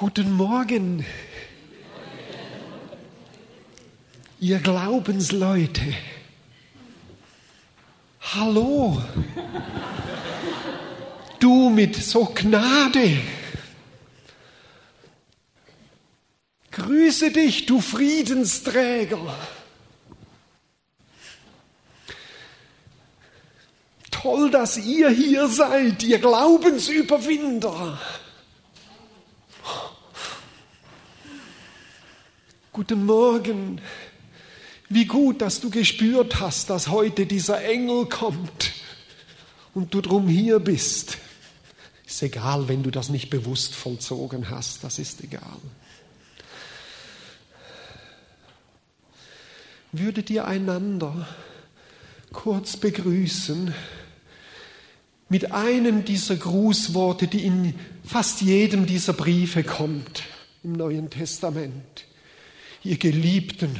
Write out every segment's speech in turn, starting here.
Guten Morgen, ihr Glaubensleute. Hallo, du mit so Gnade. Grüße dich, du Friedensträger. Toll, dass ihr hier seid, ihr Glaubensüberwinder. Guten Morgen. Wie gut, dass du gespürt hast, dass heute dieser Engel kommt und du drum hier bist. Ist egal, wenn du das nicht bewusst vollzogen hast, das ist egal. Würdet ihr einander kurz begrüßen? mit einem dieser Grußworte, die in fast jedem dieser Briefe kommt im Neuen Testament. Ihr Geliebten,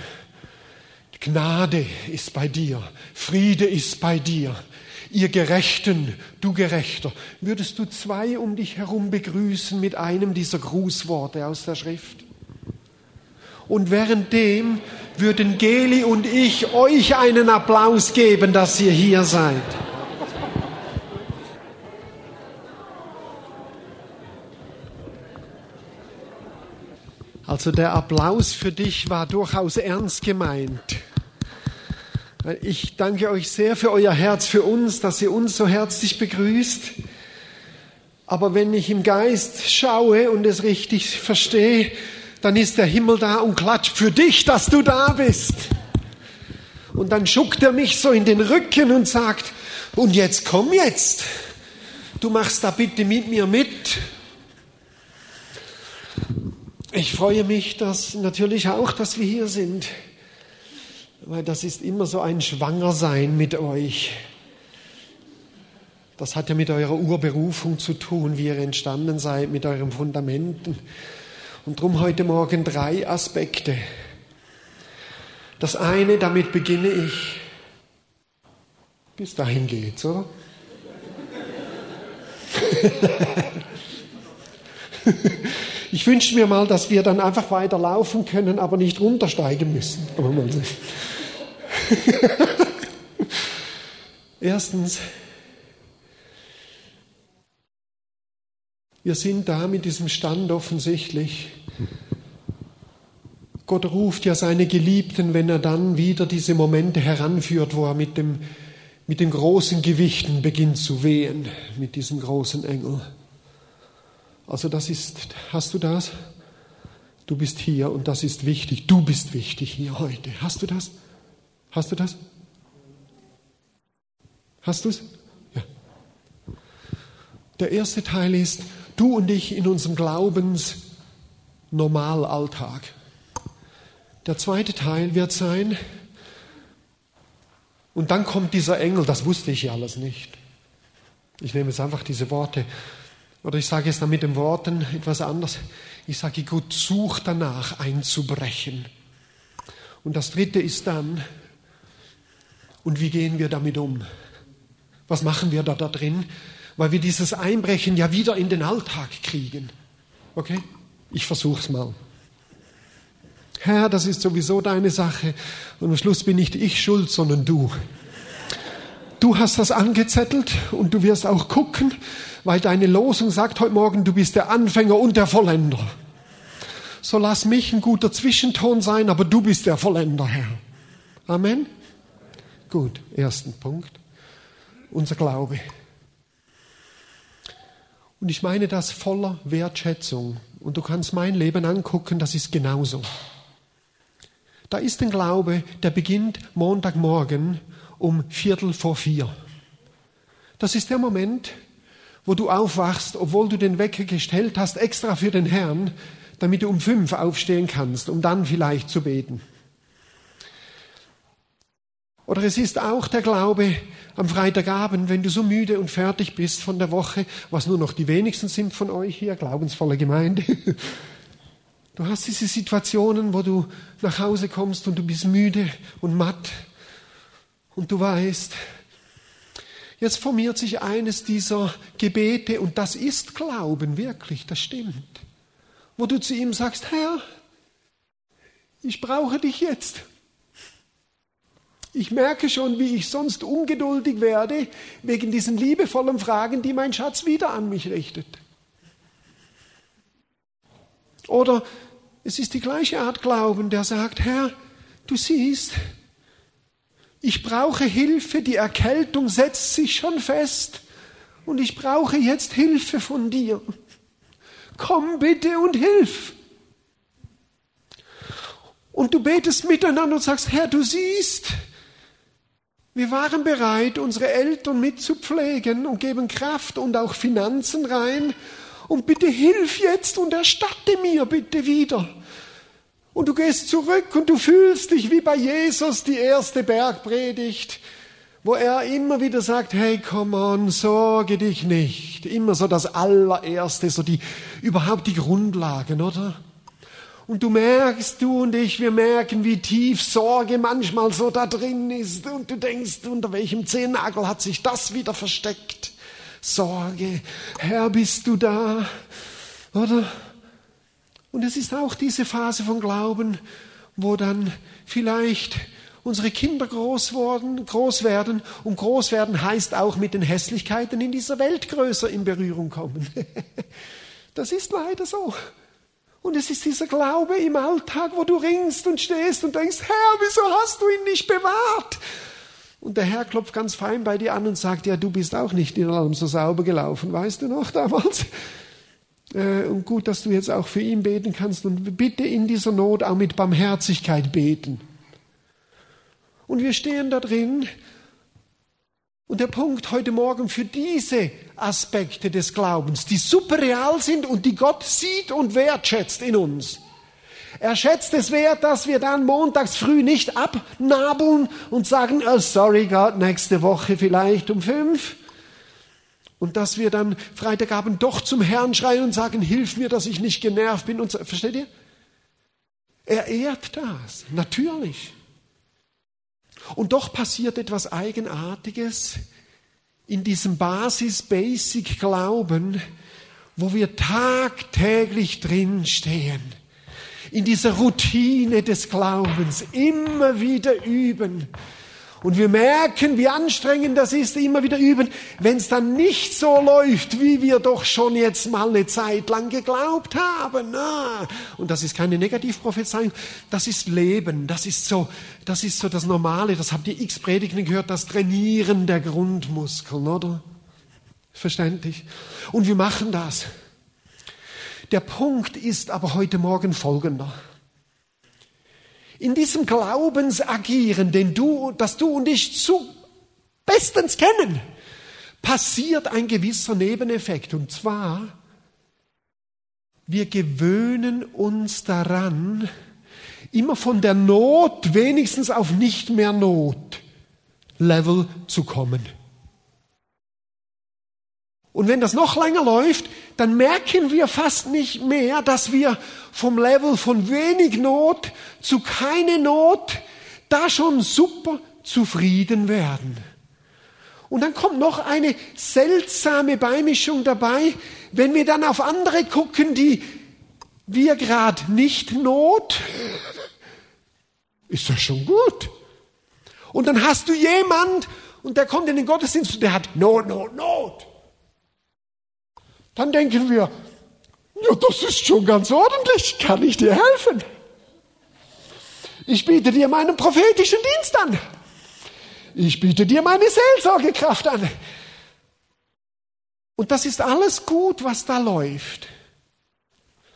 Gnade ist bei dir, Friede ist bei dir. Ihr Gerechten, du Gerechter, würdest du zwei um dich herum begrüßen mit einem dieser Grußworte aus der Schrift? Und währenddem würden Geli und ich euch einen Applaus geben, dass ihr hier seid. Also der Applaus für dich war durchaus ernst gemeint. Ich danke euch sehr für euer Herz, für uns, dass ihr uns so herzlich begrüßt. Aber wenn ich im Geist schaue und es richtig verstehe, dann ist der Himmel da und klatscht für dich, dass du da bist. Und dann schuckt er mich so in den Rücken und sagt, und jetzt komm jetzt. Du machst da bitte mit mir mit. Ich freue mich dass natürlich auch, dass wir hier sind, weil das ist immer so ein Schwangersein mit euch. Das hat ja mit eurer Urberufung zu tun, wie ihr entstanden seid, mit eurem Fundamenten. Und darum heute Morgen drei Aspekte. Das eine, damit beginne ich. Bis dahin geht's, oder? Ich wünsche mir mal, dass wir dann einfach weiter laufen können, aber nicht runtersteigen müssen. Aber mal sehen. Erstens, wir sind da mit diesem Stand offensichtlich. Gott ruft ja seine Geliebten, wenn er dann wieder diese Momente heranführt, wo er mit dem, mit den großen Gewichten beginnt zu wehen, mit diesem großen Engel. Also das ist, hast du das? Du bist hier und das ist wichtig. Du bist wichtig hier heute. Hast du das? Hast du das? Hast du es? Ja. Der erste Teil ist, du und ich in unserem Glaubensnormalalltag. Der zweite Teil wird sein, und dann kommt dieser Engel, das wusste ich ja alles nicht. Ich nehme jetzt einfach diese Worte oder ich sage es dann mit den Worten etwas anders. Ich sage, Gott sucht danach einzubrechen. Und das dritte ist dann, und wie gehen wir damit um? Was machen wir da, da drin? Weil wir dieses Einbrechen ja wieder in den Alltag kriegen. Okay? Ich versuche es mal. Herr, das ist sowieso deine Sache. Und am Schluss bin nicht ich schuld, sondern du. Du hast das angezettelt und du wirst auch gucken, weil deine Losung sagt heute Morgen, du bist der Anfänger und der Vollender. So lass mich ein guter Zwischenton sein, aber du bist der Vollender, Herr. Amen. Gut, ersten Punkt. Unser Glaube. Und ich meine das voller Wertschätzung. Und du kannst mein Leben angucken, das ist genauso. Da ist ein Glaube, der beginnt Montagmorgen um Viertel vor vier. Das ist der Moment, wo du aufwachst, obwohl du den Wecker gestellt hast, extra für den Herrn, damit du um fünf aufstehen kannst, um dann vielleicht zu beten. Oder es ist auch der Glaube am Freitagabend, wenn du so müde und fertig bist von der Woche, was nur noch die wenigsten sind von euch hier, glaubensvolle Gemeinde. Du hast diese Situationen, wo du nach Hause kommst und du bist müde und matt und du weißt, Jetzt formiert sich eines dieser Gebete und das ist Glauben, wirklich, das stimmt. wo du zu ihm sagst, Herr, ich brauche dich jetzt. Ich merke schon, wie ich sonst ungeduldig werde wegen diesen liebevollen Fragen, die mein Schatz wieder an mich richtet. Oder es ist die gleiche Art Glauben, der sagt, Herr, du siehst, ich brauche Hilfe, die Erkältung setzt sich schon fest und ich brauche jetzt Hilfe von dir. Komm bitte und hilf. Und du betest miteinander und sagst, Herr, du siehst, wir waren bereit, unsere Eltern mitzupflegen und geben Kraft und auch Finanzen rein. Und bitte hilf jetzt und erstatte mir bitte wieder. Und du gehst zurück und du fühlst dich wie bei Jesus die erste Bergpredigt, wo er immer wieder sagt, hey, come on, sorge dich nicht. Immer so das allererste, so die, überhaupt die Grundlagen, oder? Und du merkst, du und ich, wir merken, wie tief Sorge manchmal so da drin ist. Und du denkst, unter welchem Zehennagel hat sich das wieder versteckt? Sorge, Herr, bist du da? Oder? Und es ist auch diese Phase von Glauben, wo dann vielleicht unsere Kinder groß, worden, groß werden. Und groß werden heißt auch mit den Hässlichkeiten in dieser Welt größer in Berührung kommen. Das ist leider so. Und es ist dieser Glaube im Alltag, wo du ringst und stehst und denkst, Herr, wieso hast du ihn nicht bewahrt? Und der Herr klopft ganz fein bei dir an und sagt, ja, du bist auch nicht in allem so sauber gelaufen, weißt du noch damals? Äh, und gut, dass du jetzt auch für ihn beten kannst und bitte in dieser Not auch mit Barmherzigkeit beten. Und wir stehen da drin und der Punkt heute Morgen für diese Aspekte des Glaubens, die super real sind und die Gott sieht und wertschätzt in uns. Er schätzt es wert, dass wir dann montags früh nicht abnabeln und sagen, oh, sorry Gott, nächste Woche vielleicht um fünf. Und dass wir dann Freitagabend doch zum Herrn schreien und sagen, hilf mir, dass ich nicht genervt bin. Und so. Versteht ihr? Er ehrt das, natürlich. Und doch passiert etwas Eigenartiges in diesem Basis-Basic-Glauben, wo wir tagtäglich drinstehen. In dieser Routine des Glaubens immer wieder üben. Und wir merken, wie anstrengend das ist, immer wieder üben, wenn es dann nicht so läuft, wie wir doch schon jetzt mal eine Zeit lang geglaubt haben. Na, und das ist keine Negativprophezeiung, das ist Leben, das ist so, das ist so das Normale, das habt ihr x Predigten gehört, das Trainieren der Grundmuskeln, oder? Verständlich. Und wir machen das. Der Punkt ist aber heute Morgen folgender. In diesem Glaubensagieren, den du, das du und ich zu bestens kennen, passiert ein gewisser Nebeneffekt. Und zwar, wir gewöhnen uns daran, immer von der Not wenigstens auf nicht mehr Not Level zu kommen. Und wenn das noch länger läuft, dann merken wir fast nicht mehr, dass wir vom Level von wenig Not zu keine Not da schon super zufrieden werden. Und dann kommt noch eine seltsame Beimischung dabei, wenn wir dann auf andere gucken, die wir gerade nicht Not, ist das schon gut. Und dann hast du jemand und der kommt in den Gottesdienst und der hat Not, Not, Not dann denken wir, ja, das ist schon ganz ordentlich, kann ich dir helfen? Ich biete dir meinen prophetischen Dienst an. Ich biete dir meine Seelsorgekraft an. Und das ist alles gut, was da läuft.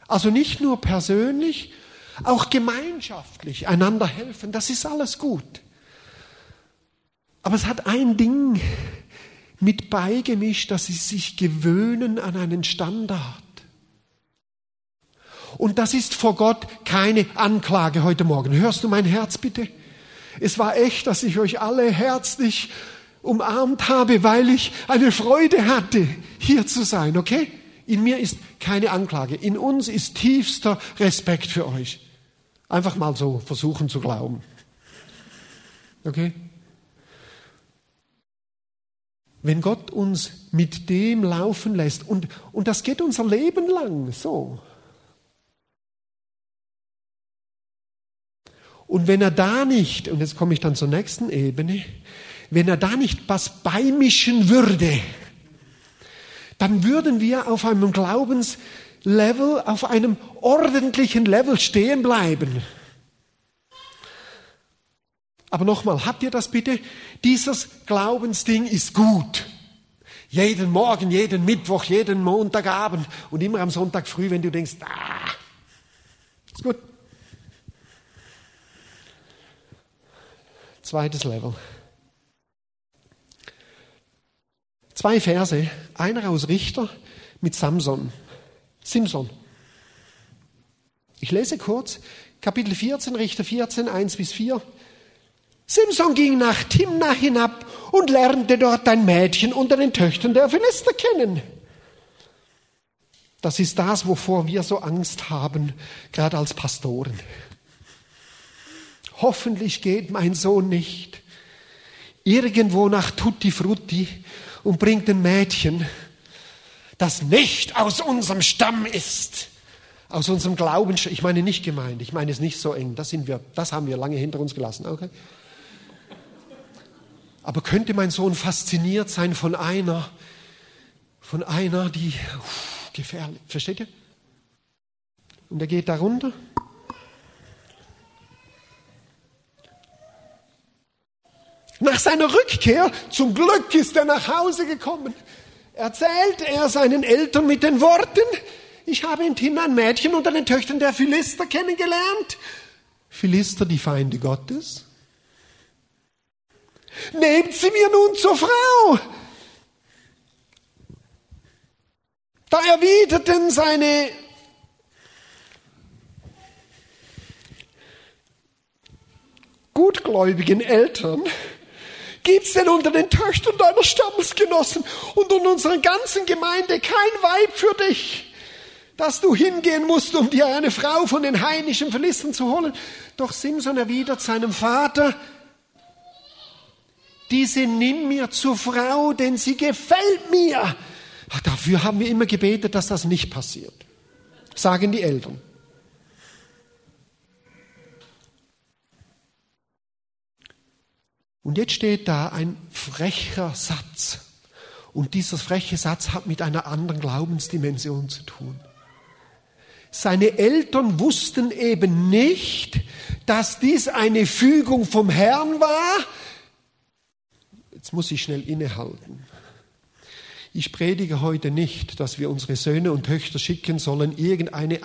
Also nicht nur persönlich, auch gemeinschaftlich einander helfen, das ist alles gut. Aber es hat ein Ding mit beigemischt, dass sie sich gewöhnen an einen Standard. Und das ist vor Gott keine Anklage heute Morgen. Hörst du mein Herz bitte? Es war echt, dass ich euch alle herzlich umarmt habe, weil ich eine Freude hatte, hier zu sein, okay? In mir ist keine Anklage. In uns ist tiefster Respekt für euch. Einfach mal so versuchen zu glauben. Okay? wenn Gott uns mit dem laufen lässt. Und, und das geht unser Leben lang so. Und wenn er da nicht, und jetzt komme ich dann zur nächsten Ebene, wenn er da nicht was beimischen würde, dann würden wir auf einem Glaubenslevel, auf einem ordentlichen Level stehen bleiben. Aber nochmal, habt ihr das bitte? Dieses Glaubensding ist gut. Jeden Morgen, jeden Mittwoch, jeden Montagabend und immer am Sonntag früh, wenn du denkst, ah, ist gut. Zweites Level. Zwei Verse, einer aus Richter mit Samson, Simson. Ich lese kurz, Kapitel 14, Richter 14, 1 bis 4. Simson ging nach Timna hinab und lernte dort ein Mädchen unter den Töchtern der Philister kennen. Das ist das, wovor wir so Angst haben, gerade als Pastoren. Hoffentlich geht mein Sohn nicht irgendwo nach Tutti Frutti und bringt ein Mädchen, das nicht aus unserem Stamm ist, aus unserem Glauben. Ich meine nicht gemeint, ich meine es nicht so eng. Das sind wir, das haben wir lange hinter uns gelassen. Okay? Aber könnte mein Sohn fasziniert sein von einer, von einer, die uff, gefährlich, versteht ihr? Und er geht darunter. Nach seiner Rückkehr, zum Glück ist er nach Hause gekommen, erzählt er seinen Eltern mit den Worten, ich habe in Timna ein Mädchen unter den Töchtern der Philister kennengelernt. Philister, die Feinde Gottes. Nehmt sie mir nun zur Frau. Da erwiderten seine gutgläubigen Eltern, gibt's denn unter den Töchtern deiner Stammesgenossen und in unserer ganzen Gemeinde kein Weib für dich, dass du hingehen musst, um dir eine Frau von den heidnischen Philistern zu holen? Doch Simson erwidert seinem Vater, diese nimm mir zur Frau, denn sie gefällt mir. Ach, dafür haben wir immer gebetet, dass das nicht passiert, sagen die Eltern. Und jetzt steht da ein frecher Satz. Und dieser freche Satz hat mit einer anderen Glaubensdimension zu tun. Seine Eltern wussten eben nicht, dass dies eine Fügung vom Herrn war, Jetzt muss ich schnell innehalten. Ich predige heute nicht, dass wir unsere Söhne und Töchter schicken sollen, irgendeine,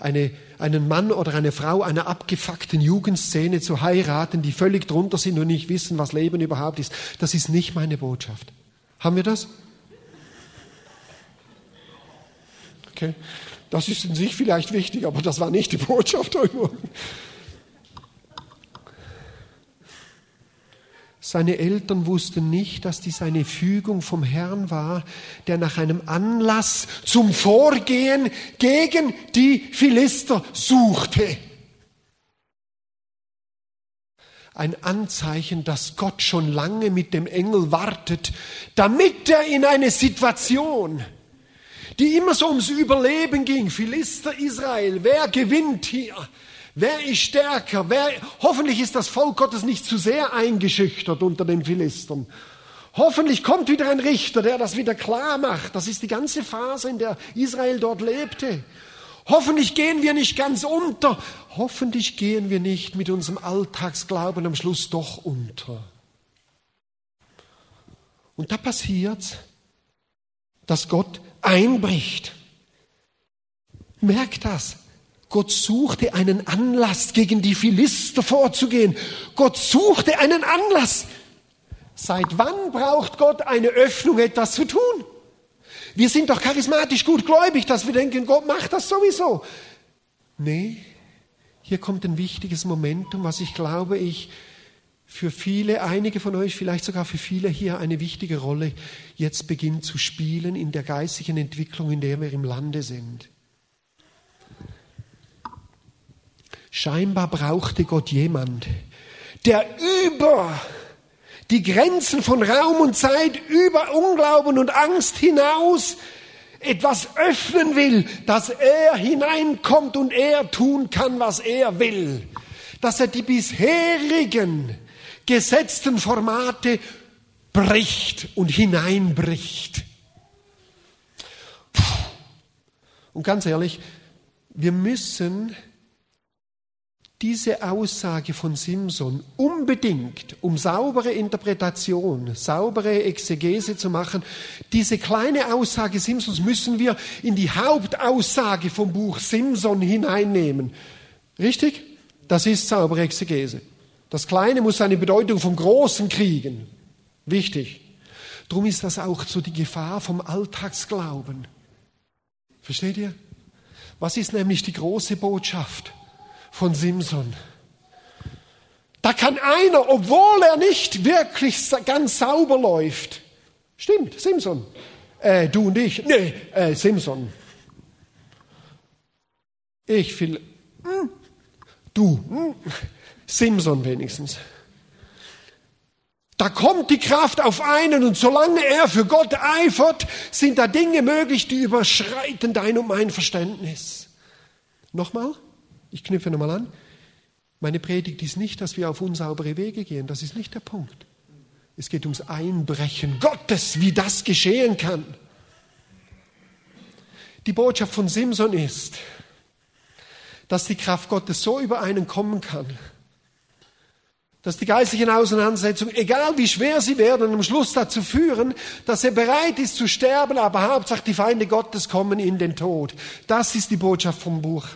eine, einen Mann oder eine Frau einer abgefuckten Jugendszene zu heiraten, die völlig drunter sind und nicht wissen, was Leben überhaupt ist. Das ist nicht meine Botschaft. Haben wir das? Okay. Das ist in sich vielleicht wichtig, aber das war nicht die Botschaft heute Morgen. Seine Eltern wussten nicht, dass dies eine Fügung vom Herrn war, der nach einem Anlass zum Vorgehen gegen die Philister suchte. Ein Anzeichen, dass Gott schon lange mit dem Engel wartet, damit er in eine Situation, die immer so ums Überleben ging, Philister Israel, wer gewinnt hier? Wer ist stärker? Wer, hoffentlich ist das Volk Gottes nicht zu sehr eingeschüchtert unter den Philistern. Hoffentlich kommt wieder ein Richter, der das wieder klar macht. Das ist die ganze Phase, in der Israel dort lebte. Hoffentlich gehen wir nicht ganz unter. Hoffentlich gehen wir nicht mit unserem Alltagsglauben am Schluss doch unter. Und da passiert, dass Gott einbricht. Merkt das. Gott suchte einen Anlass, gegen die Philister vorzugehen. Gott suchte einen Anlass. Seit wann braucht Gott eine Öffnung, etwas zu tun? Wir sind doch charismatisch gut gläubig, dass wir denken, Gott macht das sowieso. Nee, hier kommt ein wichtiges Momentum, was ich glaube, ich für viele, einige von euch, vielleicht sogar für viele hier eine wichtige Rolle jetzt beginnt zu spielen in der geistigen Entwicklung, in der wir im Lande sind. Scheinbar brauchte Gott jemand, der über die Grenzen von Raum und Zeit, über Unglauben und Angst hinaus etwas öffnen will, dass er hineinkommt und er tun kann, was er will. dass er die bisherigen gesetzten Formate bricht und hineinbricht. Und ganz ehrlich, wir müssen diese Aussage von Simson unbedingt, um saubere Interpretation, saubere Exegese zu machen, diese kleine Aussage Simsons müssen wir in die Hauptaussage vom Buch Simson hineinnehmen. Richtig? Das ist saubere Exegese. Das Kleine muss seine Bedeutung vom Großen kriegen. Wichtig. Drum ist das auch so die Gefahr vom Alltagsglauben. Versteht ihr? Was ist nämlich die große Botschaft? Von Simson. Da kann einer, obwohl er nicht wirklich ganz sauber läuft, stimmt, Simson, äh, du und ich, nee, äh, Simson. Ich will, hm, du, hm, Simson wenigstens. Da kommt die Kraft auf einen und solange er für Gott eifert, sind da Dinge möglich, die überschreiten dein und mein Verständnis. Nochmal? Ich knüpfe nochmal an. Meine Predigt ist nicht, dass wir auf unsaubere Wege gehen. Das ist nicht der Punkt. Es geht ums Einbrechen Gottes, wie das geschehen kann. Die Botschaft von Simson ist, dass die Kraft Gottes so über einen kommen kann, dass die geistlichen Auseinandersetzungen, egal wie schwer sie werden, am Schluss dazu führen, dass er bereit ist zu sterben, aber Hauptsache die Feinde Gottes kommen in den Tod. Das ist die Botschaft vom Buch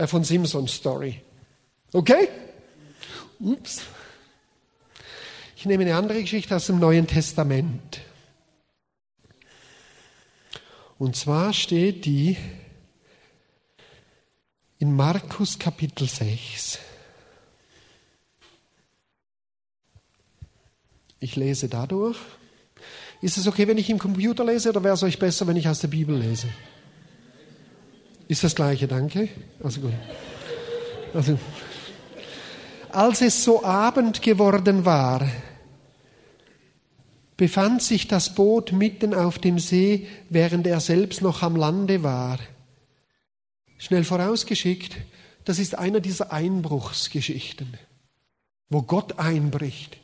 äh, von Simpsons Story. Okay? Ups. Ich nehme eine andere Geschichte aus dem Neuen Testament. Und zwar steht die in Markus Kapitel 6. Ich lese dadurch. Ist es okay, wenn ich im Computer lese oder wäre es euch besser, wenn ich aus der Bibel lese? Ist das gleiche, danke. Also gut. Also, als es so Abend geworden war, befand sich das Boot mitten auf dem See, während er selbst noch am Lande war. Schnell vorausgeschickt, das ist einer dieser Einbruchsgeschichten, wo Gott einbricht.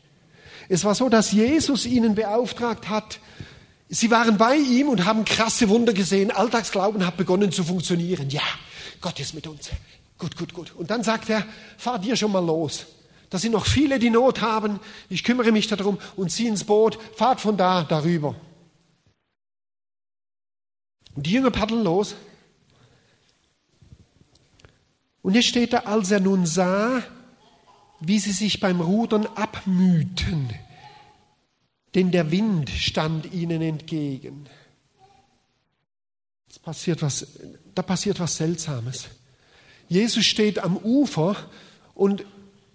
Es war so, dass Jesus ihnen beauftragt hat, Sie waren bei ihm und haben krasse Wunder gesehen. Alltagsglauben hat begonnen zu funktionieren. Ja, Gott ist mit uns. Gut, gut, gut. Und dann sagt er, fahr dir schon mal los. Da sind noch viele, die Not haben. Ich kümmere mich darum und zieh ins Boot. Fahrt von da darüber. Und die Jünger paddeln los. Und jetzt steht da, als er nun sah, wie sie sich beim Rudern abmühten, denn der Wind stand ihnen entgegen. Es passiert was, da passiert was Seltsames. Jesus steht am Ufer und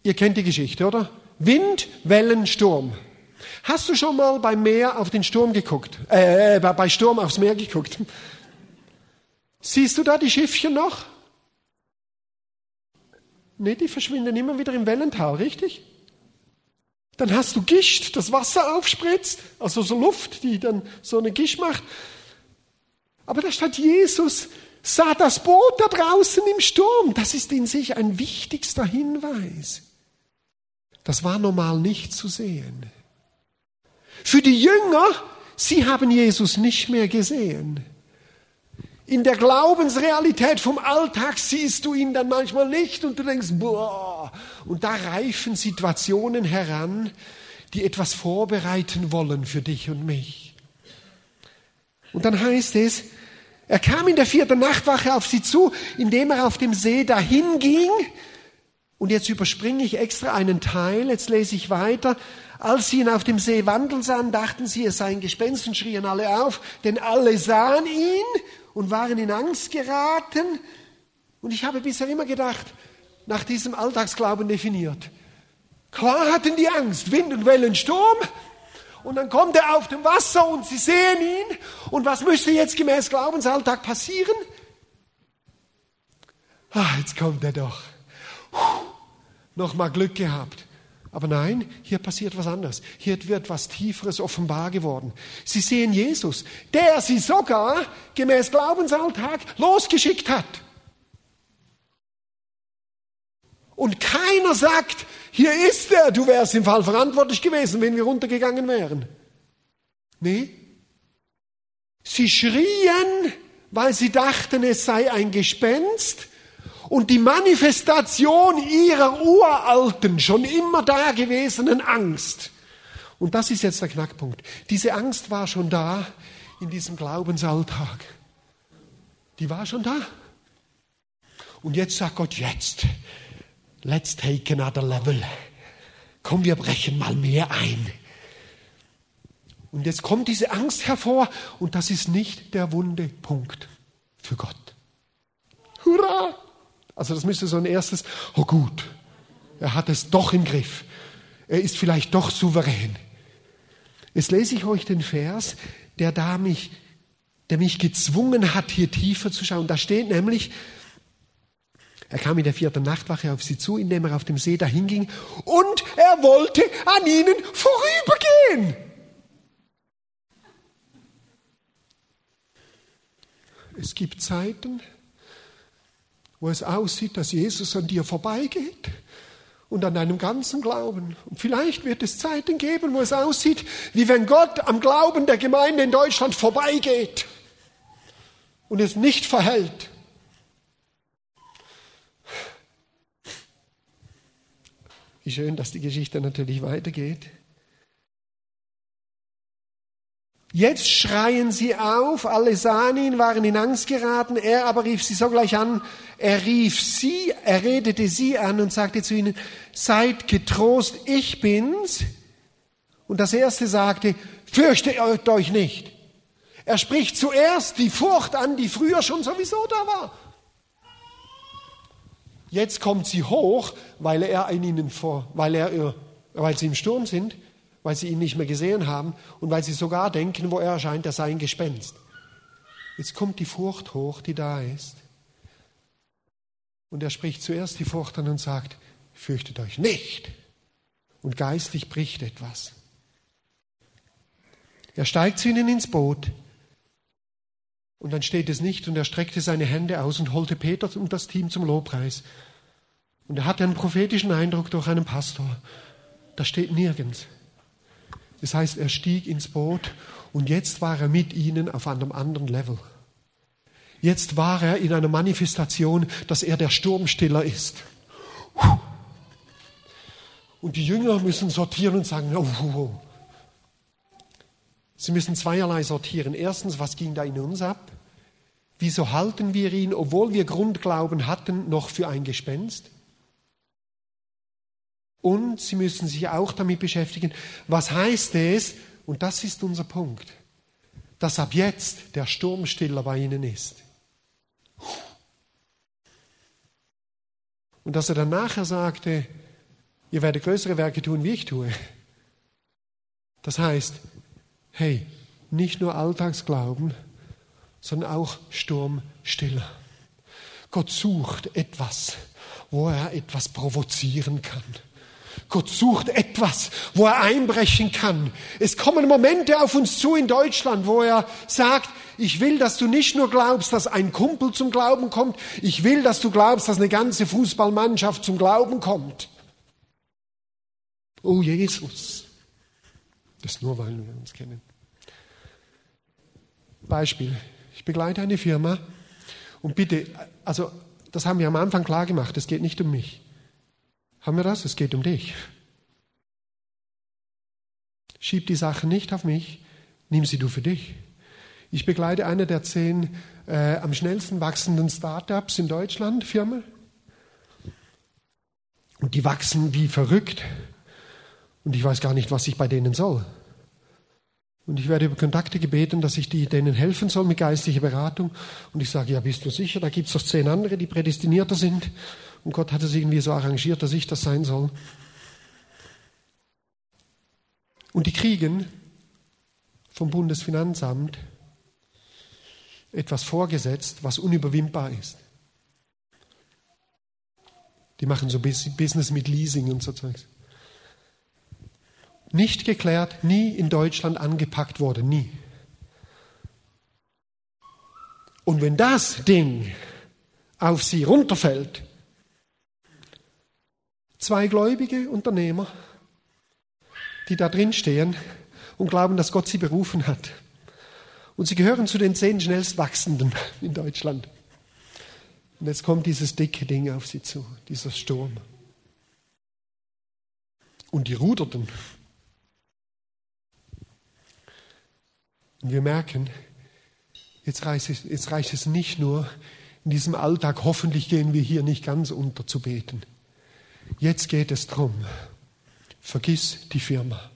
ihr kennt die Geschichte, oder? Wind, Wellen, Sturm. Hast du schon mal beim Meer auf den Sturm geguckt? Äh, bei Sturm aufs Meer geguckt? Siehst du da die Schiffchen noch? Nee, die verschwinden immer wieder im Wellental, richtig? Dann hast du Gischt, das Wasser aufspritzt, also so Luft, die dann so eine Gischt macht. Aber da stand Jesus, sah das Boot da draußen im Sturm. Das ist in sich ein wichtigster Hinweis. Das war normal nicht zu sehen. Für die Jünger, sie haben Jesus nicht mehr gesehen. In der Glaubensrealität vom Alltag siehst du ihn dann manchmal nicht und du denkst, boah. Und da reifen Situationen heran, die etwas vorbereiten wollen für dich und mich. Und dann heißt es, er kam in der vierten Nachtwache auf sie zu, indem er auf dem See dahin ging. Und jetzt überspringe ich extra einen Teil, jetzt lese ich weiter. Als sie ihn auf dem See wandeln sahen, dachten sie, es sei ein Gespenst und schrien alle auf, denn alle sahen ihn und waren in Angst geraten. Und ich habe bisher immer gedacht, nach diesem Alltagsglauben definiert. Klar hatten die Angst, Wind und Wellen, Sturm. Und dann kommt er auf dem Wasser und sie sehen ihn. Und was müsste jetzt gemäß Glaubensalltag passieren? Ah, jetzt kommt er doch. Nochmal Glück gehabt. Aber nein, hier passiert was anderes. Hier wird was Tieferes offenbar geworden. Sie sehen Jesus, der sie sogar gemäß Glaubensalltag losgeschickt hat. Und keiner sagt, hier ist er, du wärst im Fall verantwortlich gewesen, wenn wir runtergegangen wären. Nee. Sie schrien, weil sie dachten, es sei ein Gespenst und die Manifestation ihrer uralten, schon immer dagewesenen Angst. Und das ist jetzt der Knackpunkt. Diese Angst war schon da in diesem Glaubensalltag. Die war schon da. Und jetzt sagt Gott, jetzt, let's take another level. Komm, wir brechen mal mehr ein. Und jetzt kommt diese Angst hervor und das ist nicht der wunde Punkt für Gott. Hurra! Also das müsste so ein erstes, oh gut, er hat es doch im Griff. Er ist vielleicht doch souverän. Jetzt lese ich euch den Vers, der da mich, der mich gezwungen hat, hier tiefer zu schauen. Da steht nämlich, er kam in der vierten Nachtwache auf sie zu, indem er auf dem See dahinging, und er wollte an ihnen vorübergehen. Es gibt Zeiten, wo es aussieht, dass Jesus an dir vorbeigeht und an deinem ganzen Glauben. Und vielleicht wird es Zeiten geben, wo es aussieht, wie wenn Gott am Glauben der Gemeinde in Deutschland vorbeigeht und es nicht verhält. Wie schön, dass die Geschichte natürlich weitergeht. Jetzt schreien sie auf, alle sahen ihn, waren in Angst geraten, er aber rief sie sogleich an, er rief sie, er redete sie an und sagte zu ihnen, seid getrost, ich bin's. Und das erste sagte, fürchtet euch nicht. Er spricht zuerst die Furcht an, die früher schon sowieso da war. Jetzt kommt sie hoch, weil er in ihnen vor, weil er, weil sie im Sturm sind weil sie ihn nicht mehr gesehen haben und weil sie sogar denken, wo er erscheint, er sei ein Gespenst. Jetzt kommt die Furcht hoch, die da ist. Und er spricht zuerst die Furcht an und sagt, fürchtet euch nicht. Und geistlich bricht etwas. Er steigt zu ihnen ins Boot. Und dann steht es nicht, und er streckte seine Hände aus und holte Peter und das Team zum Lobpreis. Und er hatte einen prophetischen Eindruck durch einen Pastor. Das steht nirgends. Das heißt, er stieg ins Boot und jetzt war er mit ihnen auf einem anderen Level. Jetzt war er in einer Manifestation, dass er der Sturmstiller ist. Und die Jünger müssen sortieren und sagen, oh, oh, oh. Sie müssen zweierlei sortieren. Erstens, was ging da in uns ab? Wieso halten wir ihn, obwohl wir Grundglauben hatten, noch für ein Gespenst? Und sie müssen sich auch damit beschäftigen, was heißt es, und das ist unser Punkt, dass ab jetzt der Sturmstiller bei ihnen ist. Und dass er dann nachher sagte, ihr werdet größere Werke tun, wie ich tue. Das heißt, hey, nicht nur Alltagsglauben, sondern auch Sturmstiller. Gott sucht etwas, wo er etwas provozieren kann. Gott sucht etwas, wo er einbrechen kann. Es kommen Momente auf uns zu in Deutschland, wo er sagt, ich will, dass du nicht nur glaubst, dass ein Kumpel zum Glauben kommt, ich will, dass du glaubst, dass eine ganze Fußballmannschaft zum Glauben kommt. Oh Jesus. Das nur, weil wir uns kennen. Beispiel. Ich begleite eine Firma und bitte, also das haben wir am Anfang klar gemacht, es geht nicht um mich. Haben wir das? Es geht um dich. Schieb die Sache nicht auf mich, nimm sie du für dich. Ich begleite eine der zehn äh, am schnellsten wachsenden Startups in Deutschland, Firma. Und die wachsen wie verrückt. Und ich weiß gar nicht, was ich bei denen soll. Und ich werde über Kontakte gebeten, dass ich die, denen helfen soll mit geistlicher Beratung. Und ich sage, ja, bist du sicher? Da gibt es doch zehn andere, die prädestinierter sind. Und Gott hat es irgendwie so arrangiert, dass ich das sein soll. Und die kriegen vom Bundesfinanzamt etwas vorgesetzt, was unüberwindbar ist. Die machen so Business mit Leasing und so Zeugs. Nicht geklärt, nie in Deutschland angepackt wurde, nie. Und wenn das Ding auf sie runterfällt, Zwei gläubige Unternehmer, die da drin stehen und glauben, dass Gott sie berufen hat. Und sie gehören zu den zehn schnellst wachsenden in Deutschland. Und jetzt kommt dieses dicke Ding auf sie zu, dieser Sturm. Und die ruderten. Und wir merken, jetzt reicht, es, jetzt reicht es nicht nur, in diesem Alltag, hoffentlich gehen wir hier nicht ganz unter zu beten. Jetzt geht es darum, vergiss die Firma.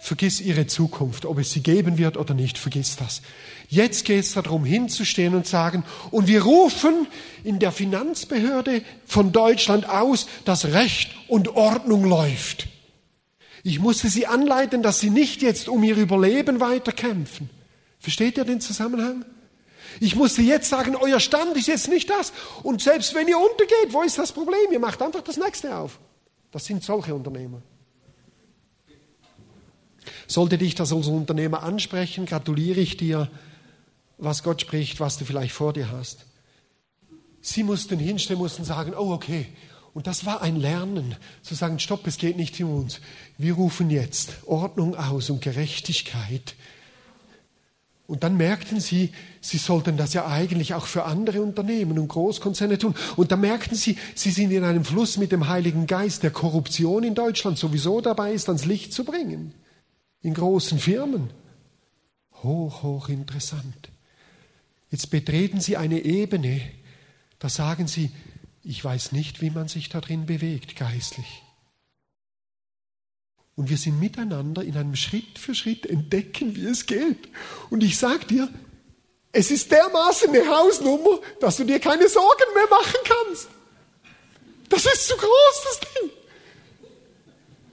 Vergiss ihre Zukunft, ob es sie geben wird oder nicht, vergiss das. Jetzt geht es darum, hinzustehen und sagen, und wir rufen in der Finanzbehörde von Deutschland aus, dass Recht und Ordnung läuft. Ich musste sie anleiten, dass sie nicht jetzt um ihr Überleben weiterkämpfen. Versteht ihr den Zusammenhang? Ich musste jetzt sagen, euer Stand ist jetzt nicht das. Und selbst wenn ihr untergeht, wo ist das Problem? Ihr macht einfach das nächste auf. Das sind solche Unternehmer. Sollte dich das als Unternehmer ansprechen, gratuliere ich dir, was Gott spricht, was du vielleicht vor dir hast. Sie mussten hinstellen, mussten sagen, oh okay. Und das war ein Lernen, zu sagen, stopp, es geht nicht um uns. Wir rufen jetzt Ordnung aus und Gerechtigkeit. Und dann merkten sie, sie sollten das ja eigentlich auch für andere Unternehmen und Großkonzerne tun. Und dann merkten sie, sie sind in einem Fluss mit dem Heiligen Geist, der Korruption in Deutschland sowieso dabei ist, ans Licht zu bringen in großen Firmen. Hoch, hoch interessant. Jetzt betreten Sie eine Ebene, da sagen Sie, ich weiß nicht, wie man sich darin bewegt geistlich. Und wir sind miteinander in einem Schritt für Schritt entdecken, wie es geht. Und ich sage dir, es ist dermaßen eine Hausnummer, dass du dir keine Sorgen mehr machen kannst. Das ist zu groß, das Ding.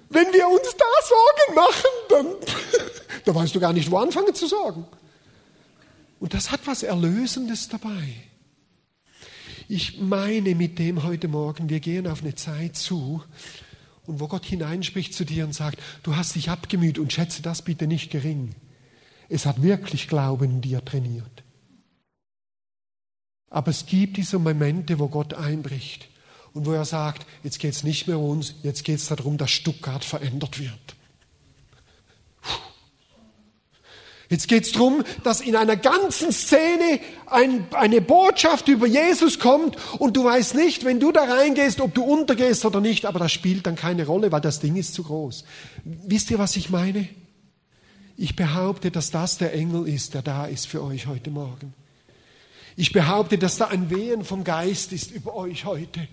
Wenn wir uns da Sorgen machen, dann, dann weißt du gar nicht, wo anfangen zu sorgen. Und das hat was Erlösendes dabei. Ich meine mit dem heute Morgen, wir gehen auf eine Zeit zu, und wo Gott hineinspricht zu dir und sagt, du hast dich abgemüht und schätze das bitte nicht gering. Es hat wirklich Glauben in dir trainiert. Aber es gibt diese Momente, wo Gott einbricht und wo er sagt, jetzt geht es nicht mehr um uns, jetzt geht es darum, dass Stuttgart verändert wird. Jetzt geht es darum, dass in einer ganzen Szene ein, eine Botschaft über Jesus kommt und du weißt nicht, wenn du da reingehst, ob du untergehst oder nicht, aber das spielt dann keine Rolle, weil das Ding ist zu groß. Wisst ihr, was ich meine? Ich behaupte, dass das der Engel ist, der da ist für euch heute Morgen. Ich behaupte, dass da ein Wehen vom Geist ist über euch heute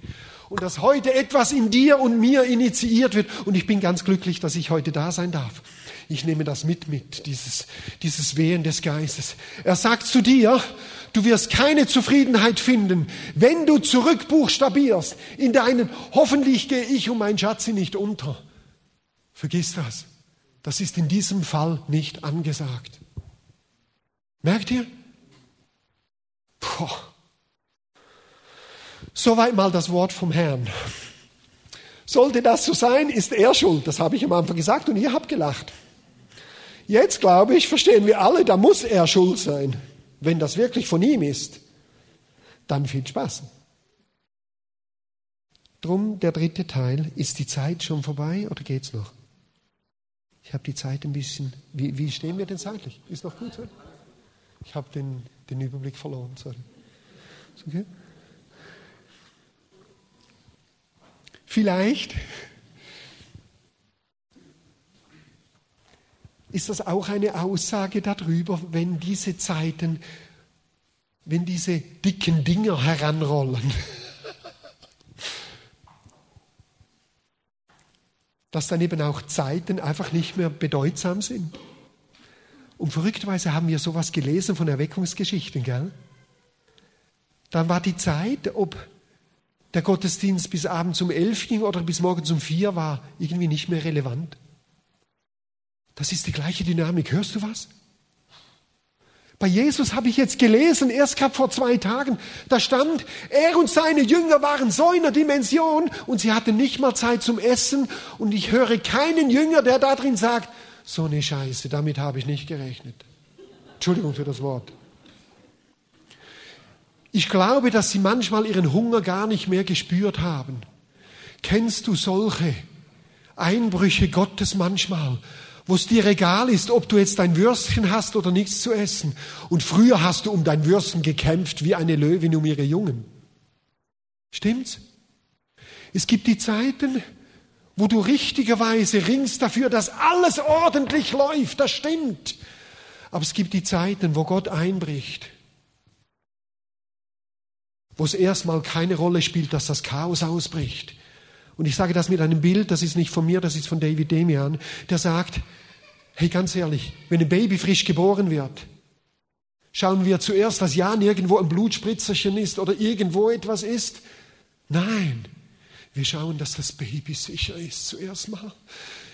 und dass heute etwas in dir und mir initiiert wird. Und ich bin ganz glücklich, dass ich heute da sein darf. Ich nehme das mit, mit, dieses, dieses Wehen des Geistes. Er sagt zu dir, du wirst keine Zufriedenheit finden, wenn du zurückbuchstabierst in deinen, hoffentlich gehe ich und mein Schatz nicht unter. Vergiss das. Das ist in diesem Fall nicht angesagt. Merkt ihr? Puh. Soweit mal das Wort vom Herrn. Sollte das so sein, ist er schuld. Das habe ich am Anfang gesagt und ihr habt gelacht. Jetzt glaube ich, verstehen wir alle, da muss er schuld sein. Wenn das wirklich von ihm ist, dann viel Spaß. Drum der dritte Teil. Ist die Zeit schon vorbei oder geht's noch? Ich habe die Zeit ein bisschen. Wie, wie stehen wir denn zeitlich? Ist noch gut? So? Ich habe den, den Überblick verloren. Sorry. Ist okay? Vielleicht ist das auch eine Aussage darüber, wenn diese Zeiten, wenn diese dicken Dinger heranrollen, dass dann eben auch Zeiten einfach nicht mehr bedeutsam sind. Und verrückterweise haben wir sowas gelesen von Erweckungsgeschichten, gell? Dann war die Zeit, ob der Gottesdienst bis abends um elf ging oder bis morgens um vier war irgendwie nicht mehr relevant. Das ist die gleiche Dynamik. Hörst du was? Bei Jesus habe ich jetzt gelesen, erst gerade vor zwei Tagen, da stand, er und seine Jünger waren so in der Dimension und sie hatten nicht mal Zeit zum Essen und ich höre keinen Jünger, der da drin sagt, so eine Scheiße, damit habe ich nicht gerechnet. Entschuldigung für das Wort. Ich glaube, dass sie manchmal ihren Hunger gar nicht mehr gespürt haben. Kennst du solche Einbrüche Gottes manchmal, wo es dir egal ist, ob du jetzt dein Würstchen hast oder nichts zu essen. Und früher hast du um dein Würstchen gekämpft wie eine Löwin um ihre Jungen. Stimmt's? Es gibt die Zeiten, wo du richtigerweise ringst dafür, dass alles ordentlich läuft, das stimmt. Aber es gibt die Zeiten, wo Gott einbricht, wo es erstmal keine Rolle spielt, dass das Chaos ausbricht. Und ich sage das mit einem Bild, das ist nicht von mir, das ist von David Demian, der sagt, hey, ganz ehrlich, wenn ein Baby frisch geboren wird, schauen wir zuerst, dass ja nirgendwo ein Blutspritzerchen ist oder irgendwo etwas ist. Nein, wir schauen, dass das Baby sicher ist zuerst mal.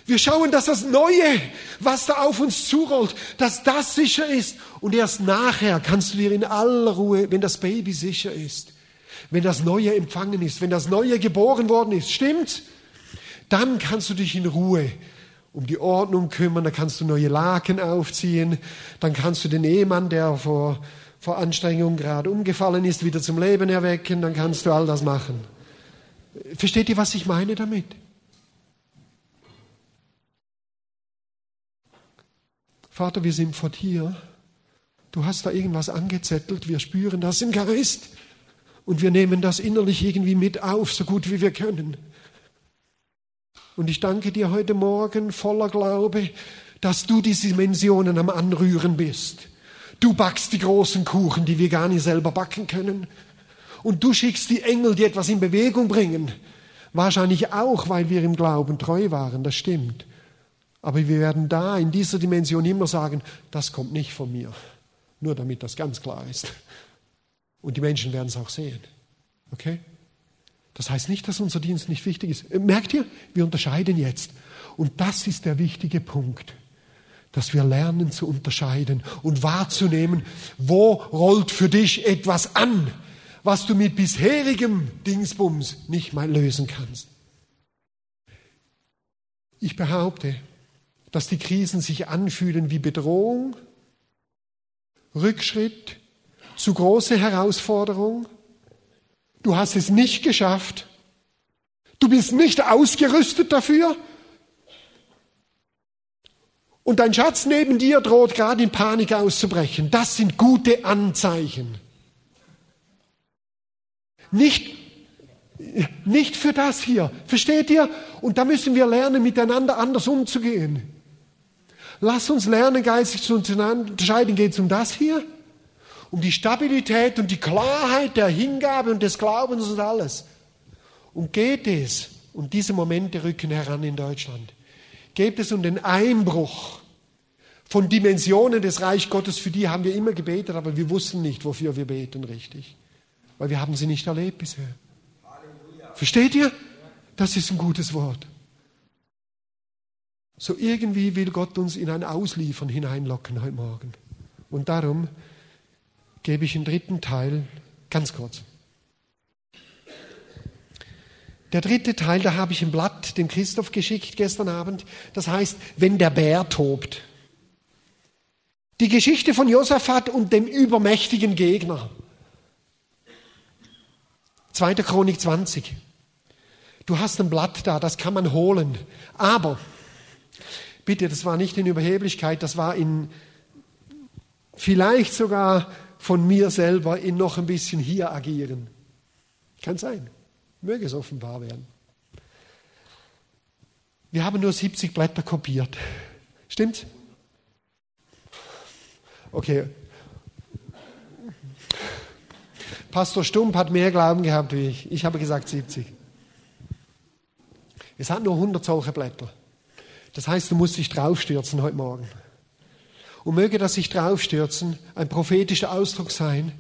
Wir schauen, dass das Neue, was da auf uns zurollt, dass das sicher ist. Und erst nachher kannst du dir in aller Ruhe, wenn das Baby sicher ist, wenn das Neue empfangen ist, wenn das Neue geboren worden ist, stimmt? Dann kannst du dich in Ruhe um die Ordnung kümmern, dann kannst du neue Laken aufziehen, dann kannst du den Ehemann, der vor, vor Anstrengung gerade umgefallen ist, wieder zum Leben erwecken, dann kannst du all das machen. Versteht ihr, was ich meine damit? Vater, wir sind vor dir. Du hast da irgendwas angezettelt. Wir spüren das im Geist. Und wir nehmen das innerlich irgendwie mit auf, so gut wie wir können. Und ich danke dir heute Morgen voller Glaube, dass du diese Dimensionen am Anrühren bist. Du backst die großen Kuchen, die wir gar nicht selber backen können. Und du schickst die Engel, die etwas in Bewegung bringen. Wahrscheinlich auch, weil wir im Glauben treu waren, das stimmt. Aber wir werden da in dieser Dimension immer sagen, das kommt nicht von mir. Nur damit das ganz klar ist. Und die Menschen werden es auch sehen. Okay? Das heißt nicht, dass unser Dienst nicht wichtig ist. Merkt ihr? Wir unterscheiden jetzt. Und das ist der wichtige Punkt dass wir lernen zu unterscheiden und wahrzunehmen, wo rollt für dich etwas an, was du mit bisherigem Dingsbums nicht mal lösen kannst. Ich behaupte, dass die Krisen sich anfühlen wie Bedrohung, Rückschritt, zu große Herausforderung. Du hast es nicht geschafft. Du bist nicht ausgerüstet dafür. Und dein Schatz neben dir droht gerade in Panik auszubrechen. Das sind gute Anzeichen. Nicht, nicht für das hier. Versteht ihr? Und da müssen wir lernen, miteinander anders umzugehen. Lass uns lernen, geistig zu unterscheiden. Geht es um das hier? Um die Stabilität und die Klarheit der Hingabe und des Glaubens und alles. Und geht es, und diese Momente rücken heran in Deutschland, geht es um den Einbruch von Dimensionen des Reich Gottes, für die haben wir immer gebetet, aber wir wussten nicht, wofür wir beten richtig weil wir haben sie nicht erlebt bisher. Versteht ihr? Das ist ein gutes Wort. So irgendwie will Gott uns in ein Ausliefern hineinlocken heute Morgen. Und darum gebe ich den dritten Teil ganz kurz. Der dritte Teil, da habe ich ein Blatt dem Christoph geschickt gestern Abend. Das heißt, wenn der Bär tobt. Die Geschichte von Josaphat und dem übermächtigen Gegner. 2. Chronik 20. Du hast ein Blatt da, das kann man holen. Aber, bitte, das war nicht in Überheblichkeit, das war in, vielleicht sogar von mir selber in noch ein bisschen hier agieren. Kann sein. Möge es offenbar werden. Wir haben nur 70 Blätter kopiert. Stimmt's? Okay, Pastor Stump hat mehr Glauben gehabt wie ich. Ich habe gesagt 70. Es hat nur 100 solche Blätter. Das heißt, du musst dich draufstürzen heute Morgen. Und möge das sich draufstürzen ein prophetischer Ausdruck sein,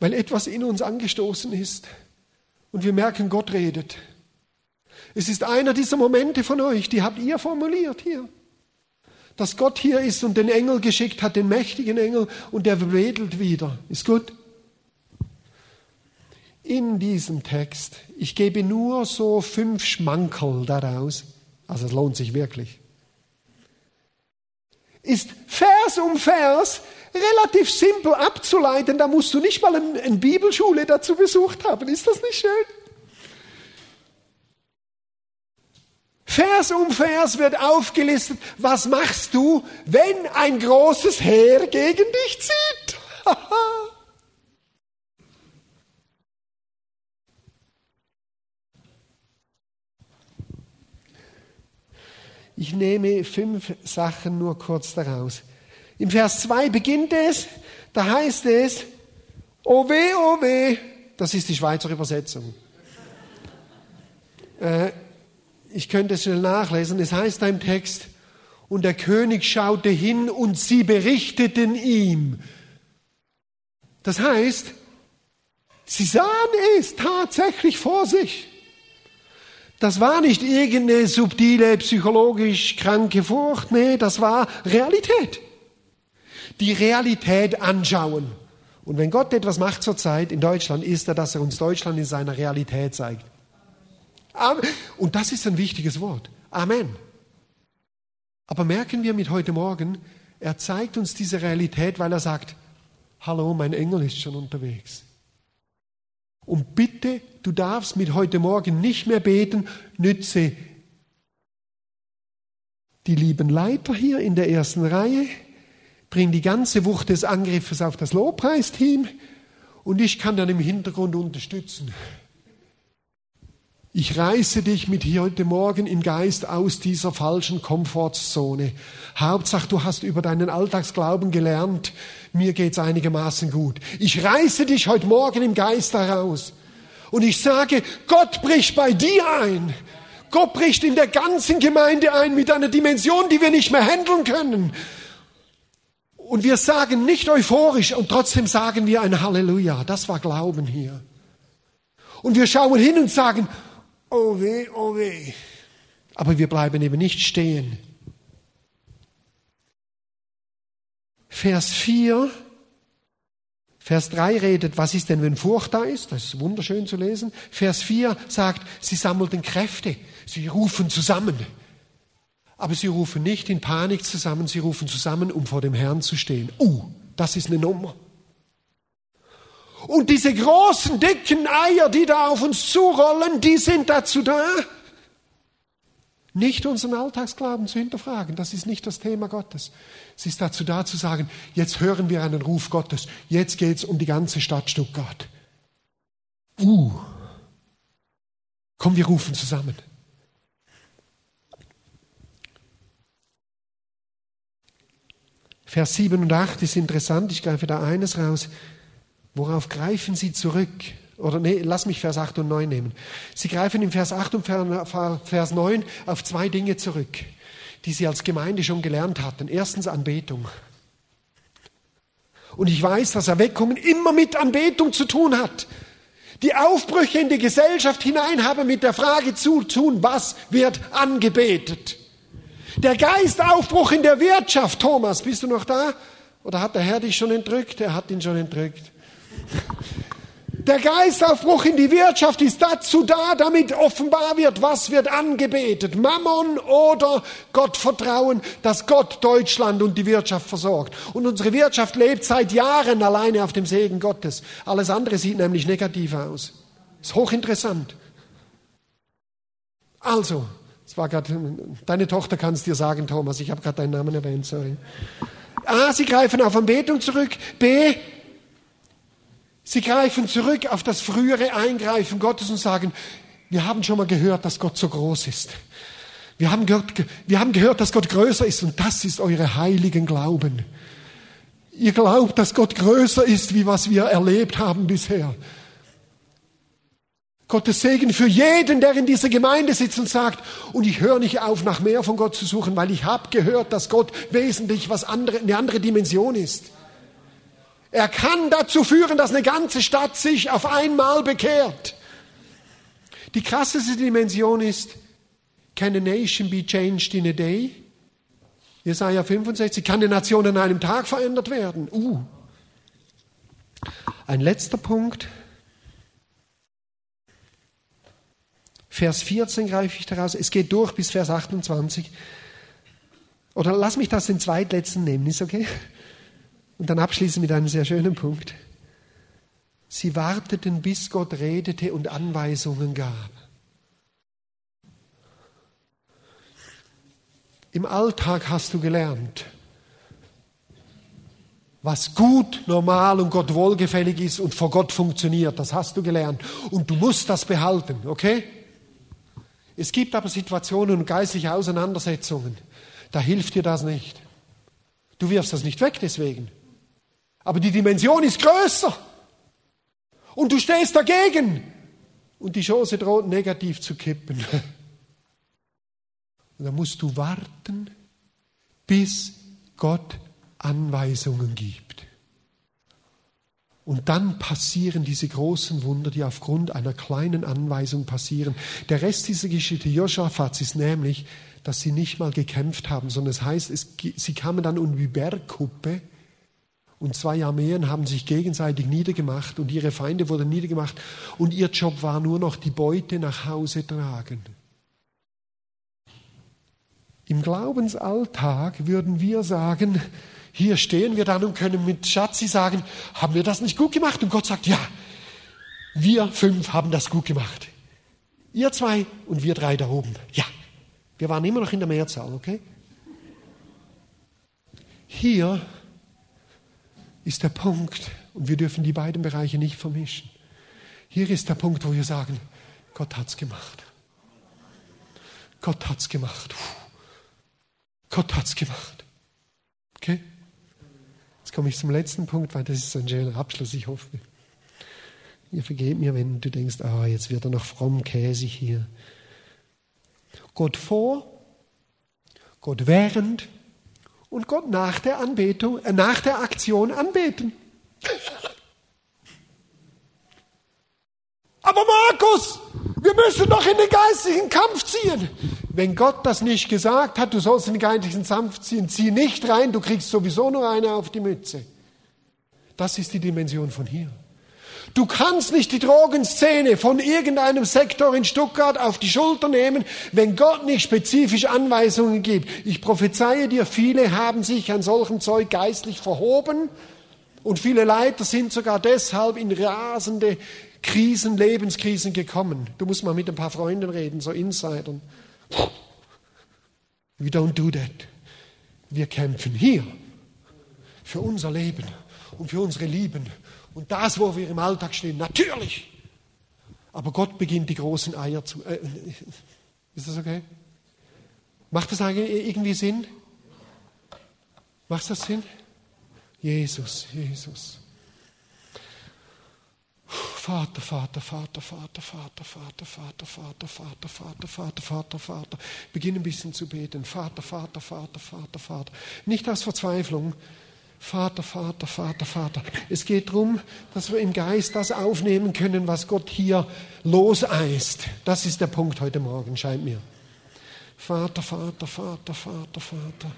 weil etwas in uns angestoßen ist und wir merken, Gott redet. Es ist einer dieser Momente von euch, die habt ihr formuliert hier. Dass Gott hier ist und den Engel geschickt hat, den mächtigen Engel, und der wedelt wieder. Ist gut? in diesem Text, ich gebe nur so fünf Schmankerl daraus, also es lohnt sich wirklich, ist Vers um Vers relativ simpel abzuleiten. Da musst du nicht mal eine Bibelschule dazu besucht haben. Ist das nicht schön? Vers um Vers wird aufgelistet, was machst du, wenn ein großes Heer gegen dich zieht? Ich nehme fünf Sachen nur kurz daraus. Im Vers 2 beginnt es, da heißt es, oh weh, oh weh, das ist die Schweizer Übersetzung. Äh, ich könnte es schnell nachlesen, es heißt da im Text, und der König schaute hin und sie berichteten ihm. Das heißt, sie sahen es tatsächlich vor sich. Das war nicht irgendeine subtile, psychologisch kranke Furcht, nee, das war Realität. Die Realität anschauen. Und wenn Gott etwas macht zurzeit in Deutschland, ist er, dass er uns Deutschland in seiner Realität zeigt. Amen. Und das ist ein wichtiges Wort. Amen. Aber merken wir mit heute Morgen, er zeigt uns diese Realität, weil er sagt, hallo, mein Engel ist schon unterwegs. Und bitte, du darfst mit heute Morgen nicht mehr beten, nütze die lieben Leiter hier in der ersten Reihe, bring die ganze Wucht des Angriffes auf das Lobpreisteam. Und ich kann dann im Hintergrund unterstützen. Ich reiße dich mit hier heute Morgen im Geist aus dieser falschen Komfortzone. Hauptsache, du hast über deinen Alltagsglauben gelernt. Mir geht's einigermaßen gut. Ich reiße dich heute Morgen im Geist heraus. Und ich sage, Gott bricht bei dir ein. Gott bricht in der ganzen Gemeinde ein mit einer Dimension, die wir nicht mehr handeln können. Und wir sagen nicht euphorisch und trotzdem sagen wir ein Halleluja. Das war Glauben hier. Und wir schauen hin und sagen, oh weh, oh weh. Aber wir bleiben eben nicht stehen. Vers 4, Vers 3 redet, was ist denn, wenn Furcht da ist? Das ist wunderschön zu lesen. Vers 4 sagt, sie sammelten Kräfte, sie rufen zusammen. Aber sie rufen nicht in Panik zusammen, sie rufen zusammen, um vor dem Herrn zu stehen. Uh, das ist eine Nummer. Und diese großen, dicken Eier, die da auf uns zurollen, die sind dazu da, nicht unseren Alltagsglauben zu hinterfragen. Das ist nicht das Thema Gottes. Es ist dazu da zu sagen, jetzt hören wir einen Ruf Gottes. Jetzt geht es um die ganze Stadt Stuttgart. Uh. Komm, wir rufen zusammen. Vers 7 und 8 ist interessant. Ich greife da eines raus. Worauf greifen Sie zurück? Oder nee, lass mich Vers 8 und 9 nehmen. Sie greifen im Vers 8 und Vers 9 auf zwei Dinge zurück, die Sie als Gemeinde schon gelernt hatten. Erstens Anbetung. Und ich weiß, dass Erweckungen immer mit Anbetung zu tun hat. Die Aufbrüche in die Gesellschaft hinein haben mit der Frage zu tun, was wird angebetet? Der Geistaufbruch in der Wirtschaft, Thomas, bist du noch da? Oder hat der Herr dich schon entrückt? Er hat ihn schon entrückt. Der Geistaufbruch in die Wirtschaft ist dazu da, damit offenbar wird, was wird angebetet. Mammon oder Gottvertrauen, dass Gott Deutschland und die Wirtschaft versorgt. Und unsere Wirtschaft lebt seit Jahren alleine auf dem Segen Gottes. Alles andere sieht nämlich negativ aus. Ist hochinteressant. Also, es war gerade, deine Tochter kann es dir sagen, Thomas, ich habe gerade deinen Namen erwähnt, sorry. A, sie greifen auf Anbetung zurück. B, Sie greifen zurück auf das frühere Eingreifen Gottes und sagen, wir haben schon mal gehört, dass Gott so groß ist. Wir haben gehört, wir haben gehört, dass Gott größer ist und das ist eure heiligen Glauben. Ihr glaubt, dass Gott größer ist, wie was wir erlebt haben bisher. Gottes Segen für jeden, der in dieser Gemeinde sitzt und sagt, und ich höre nicht auf, nach mehr von Gott zu suchen, weil ich habe gehört, dass Gott wesentlich was andere, eine andere Dimension ist. Er kann dazu führen, dass eine ganze Stadt sich auf einmal bekehrt. Die krasseste Dimension ist, can a nation be changed in a day? Jesaja 65, kann eine Nation in einem Tag verändert werden? Uh. Ein letzter Punkt. Vers 14 greife ich daraus. Es geht durch bis Vers 28. Oder lass mich das den zweitletzten nehmen, ist okay? Und dann abschließen mit einem sehr schönen Punkt. Sie warteten, bis Gott redete und Anweisungen gab. Im Alltag hast du gelernt, was gut, normal und Gott wohlgefällig ist und vor Gott funktioniert. Das hast du gelernt. Und du musst das behalten, okay? Es gibt aber Situationen und geistliche Auseinandersetzungen, da hilft dir das nicht. Du wirfst das nicht weg deswegen. Aber die Dimension ist größer. Und du stehst dagegen. Und die Chance droht negativ zu kippen. Und dann musst du warten, bis Gott Anweisungen gibt. Und dann passieren diese großen Wunder, die aufgrund einer kleinen Anweisung passieren. Der Rest dieser Geschichte Joschafats ist nämlich, dass sie nicht mal gekämpft haben, sondern es heißt, es, sie kamen dann um die Bergkuppe und zwei Armeen haben sich gegenseitig niedergemacht und ihre Feinde wurden niedergemacht und ihr Job war nur noch die Beute nach Hause tragen. Im Glaubensalltag würden wir sagen, hier stehen wir dann und können mit Schatzi sagen, haben wir das nicht gut gemacht? Und Gott sagt, ja, wir fünf haben das gut gemacht. Ihr zwei und wir drei da oben. Ja, wir waren immer noch in der Mehrzahl, okay? Hier ist der Punkt, und wir dürfen die beiden Bereiche nicht vermischen. Hier ist der Punkt, wo wir sagen, Gott hat's gemacht. Gott hat's gemacht. Gott hat's gemacht. Okay? Jetzt komme ich zum letzten Punkt, weil das ist ein schöner Abschluss, ich hoffe. Ihr vergebt mir, wenn du denkst, ah, jetzt wird er noch fromm käsig hier. Gott vor, Gott während und Gott nach der Anbetung, äh, nach der Aktion anbeten. Aber Markus, wir müssen doch in den geistigen Kampf ziehen. Wenn Gott das nicht gesagt hat, du sollst in den geistlichen Kampf ziehen, zieh nicht rein, du kriegst sowieso nur eine auf die Mütze. Das ist die Dimension von hier. Du kannst nicht die Drogenszene von irgendeinem Sektor in Stuttgart auf die Schulter nehmen, wenn Gott nicht spezifisch Anweisungen gibt. Ich prophezeie dir, viele haben sich an solchem Zeug geistlich verhoben und viele Leiter sind sogar deshalb in rasende Krisen, Lebenskrisen gekommen. Du musst mal mit ein paar Freunden reden, so Insidern. We don't do that. Wir kämpfen hier für unser Leben und für unsere Lieben und das, wo wir im Alltag stehen. Natürlich. Aber Gott beginnt die großen Eier zu. Äh, ist das okay? Macht das irgendwie Sinn? Macht das Sinn? Jesus, Jesus. Vater, Vater, Vater, Vater, Vater, Vater, Vater, Vater, Vater, Vater, Vater, Vater, Vater. Beginn ein bisschen zu beten. Vater, Vater, Vater, Vater, Vater. Nicht aus Verzweiflung. Vater, Vater, Vater, Vater. Es geht darum, dass wir im Geist das aufnehmen können, was Gott hier loseist. Das ist der Punkt heute Morgen, scheint mir. Vater, Vater, Vater, Vater, Vater.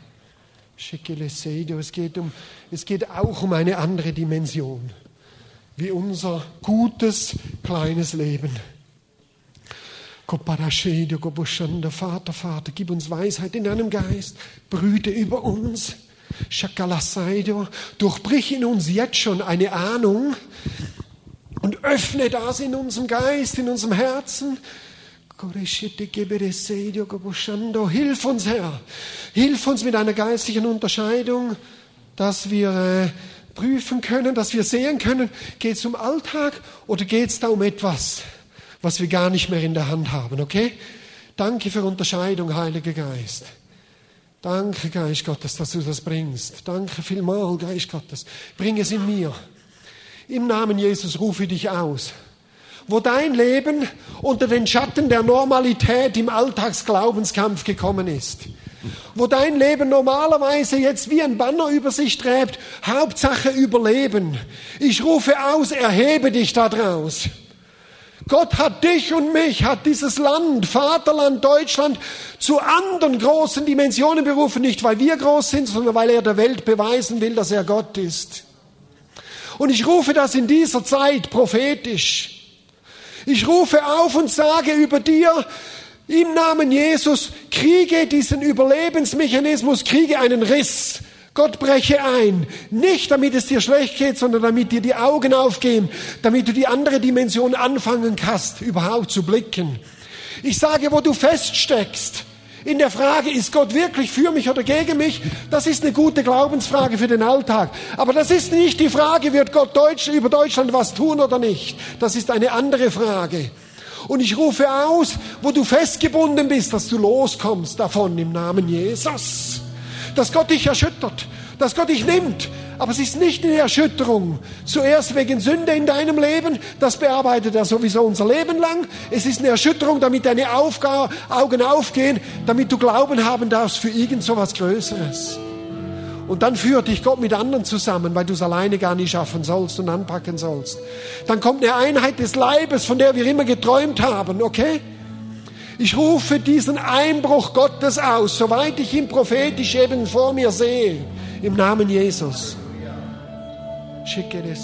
Es geht, um, es geht auch um eine andere Dimension wie unser gutes, kleines Leben. Vater, Vater, gib uns Weisheit in deinem Geist, brüte über uns. Durchbrich in uns jetzt schon eine Ahnung und öffne das in unserem Geist, in unserem Herzen. Hilf uns, Herr. Hilf uns mit einer geistlichen Unterscheidung, dass wir äh, prüfen können, dass wir sehen können, geht es um Alltag oder geht es da um etwas, was wir gar nicht mehr in der Hand haben, okay? Danke für Unterscheidung, Heiliger Geist. Danke, Geist Gottes, dass du das bringst. Danke vielmal, Geist Gottes. Bring es in mir. Im Namen Jesus rufe ich dich aus. Wo dein Leben unter den Schatten der Normalität im Alltagsglaubenskampf gekommen ist wo dein Leben normalerweise jetzt wie ein Banner über sich trägt, Hauptsache überleben. Ich rufe aus, erhebe dich da draus. Gott hat dich und mich, hat dieses Land, Vaterland Deutschland, zu anderen großen Dimensionen berufen, nicht weil wir groß sind, sondern weil er der Welt beweisen will, dass er Gott ist. Und ich rufe das in dieser Zeit prophetisch. Ich rufe auf und sage über dir, im Namen Jesus kriege diesen Überlebensmechanismus, kriege einen Riss. Gott breche ein. Nicht damit es dir schlecht geht, sondern damit dir die Augen aufgehen, damit du die andere Dimension anfangen kannst, überhaupt zu blicken. Ich sage, wo du feststeckst, in der Frage, ist Gott wirklich für mich oder gegen mich? Das ist eine gute Glaubensfrage für den Alltag. Aber das ist nicht die Frage, wird Gott Deutsch, über Deutschland was tun oder nicht? Das ist eine andere Frage. Und ich rufe aus, wo du festgebunden bist, dass du loskommst davon im Namen Jesus. Dass Gott dich erschüttert, dass Gott dich nimmt. Aber es ist nicht eine Erschütterung. Zuerst wegen Sünde in deinem Leben, das bearbeitet er sowieso unser Leben lang. Es ist eine Erschütterung, damit deine Aufga Augen aufgehen, damit du Glauben haben darfst für irgend so was Größeres. Und dann führt dich Gott mit anderen zusammen, weil du es alleine gar nicht schaffen sollst und anpacken sollst. Dann kommt eine Einheit des Leibes, von der wir immer geträumt haben, okay? Ich rufe diesen Einbruch Gottes aus, soweit ich ihn prophetisch eben vor mir sehe, im Namen Jesus. Shikere